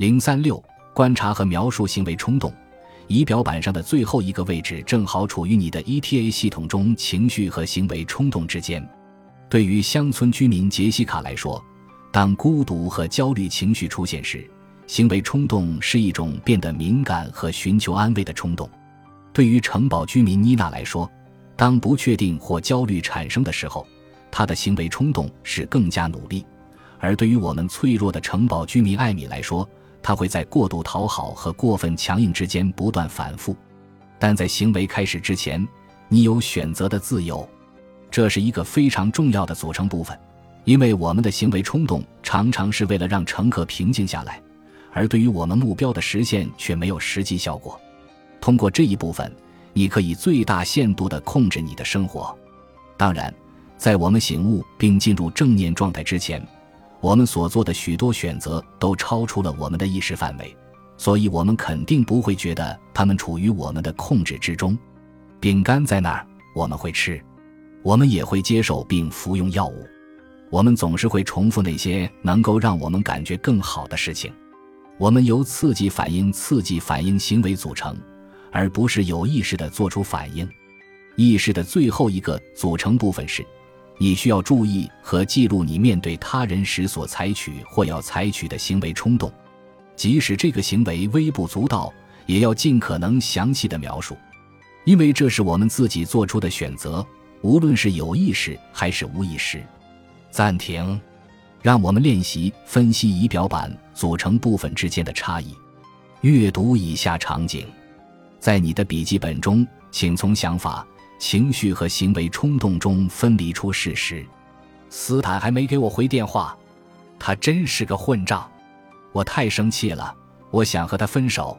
零三六，观察和描述行为冲动。仪表板上的最后一个位置正好处于你的 ETA 系统中情绪和行为冲动之间。对于乡村居民杰西卡来说，当孤独和焦虑情绪出现时，行为冲动是一种变得敏感和寻求安慰的冲动。对于城堡居民妮娜来说，当不确定或焦虑产生的时候，她的行为冲动是更加努力；而对于我们脆弱的城堡居民艾米来说，他会在过度讨好和过分强硬之间不断反复，但在行为开始之前，你有选择的自由，这是一个非常重要的组成部分，因为我们的行为冲动常常是为了让乘客平静下来，而对于我们目标的实现却没有实际效果。通过这一部分，你可以最大限度地控制你的生活。当然，在我们醒悟并进入正念状态之前。我们所做的许多选择都超出了我们的意识范围，所以我们肯定不会觉得它们处于我们的控制之中。饼干在那儿，我们会吃；我们也会接受并服用药物。我们总是会重复那些能够让我们感觉更好的事情。我们由刺激反应、刺激反应行为组成，而不是有意识地做出反应。意识的最后一个组成部分是。你需要注意和记录你面对他人时所采取或要采取的行为冲动，即使这个行为微不足道，也要尽可能详细的描述，因为这是我们自己做出的选择，无论是有意识还是无意识。暂停，让我们练习分析仪表板组成部分之间的差异。阅读以下场景，在你的笔记本中，请从想法。情绪和行为冲动中分离出事实。斯坦还没给我回电话，他真是个混账，我太生气了，我想和他分手。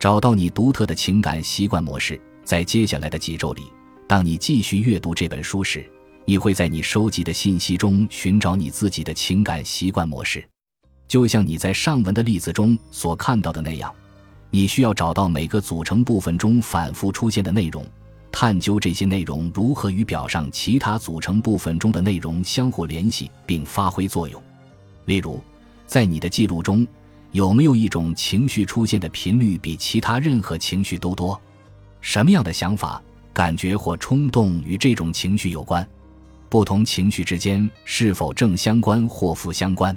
找到你独特的情感习惯模式，在接下来的几周里，当你继续阅读这本书时，你会在你收集的信息中寻找你自己的情感习惯模式，就像你在上文的例子中所看到的那样，你需要找到每个组成部分中反复出现的内容。探究这些内容如何与表上其他组成部分中的内容相互联系并发挥作用。例如，在你的记录中，有没有一种情绪出现的频率比其他任何情绪都多？什么样的想法、感觉或冲动与这种情绪有关？不同情绪之间是否正相关或负相关？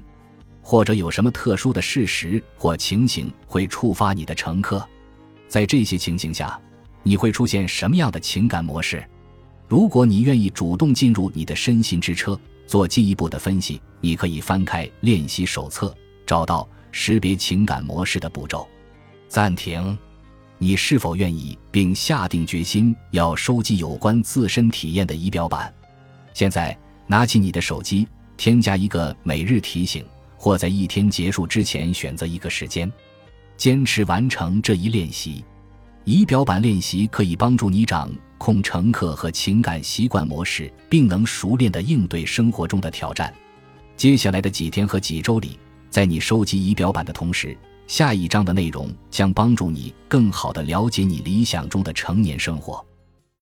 或者有什么特殊的事实或情形会触发你的乘客？在这些情形下。你会出现什么样的情感模式？如果你愿意主动进入你的身心之车，做进一步的分析，你可以翻开练习手册，找到识别情感模式的步骤。暂停。你是否愿意并下定决心要收集有关自身体验的仪表板？现在拿起你的手机，添加一个每日提醒，或在一天结束之前选择一个时间，坚持完成这一练习。仪表板练习可以帮助你掌控乘客和情感习惯模式，并能熟练地应对生活中的挑战。接下来的几天和几周里，在你收集仪表板的同时，下一章的内容将帮助你更好地了解你理想中的成年生活。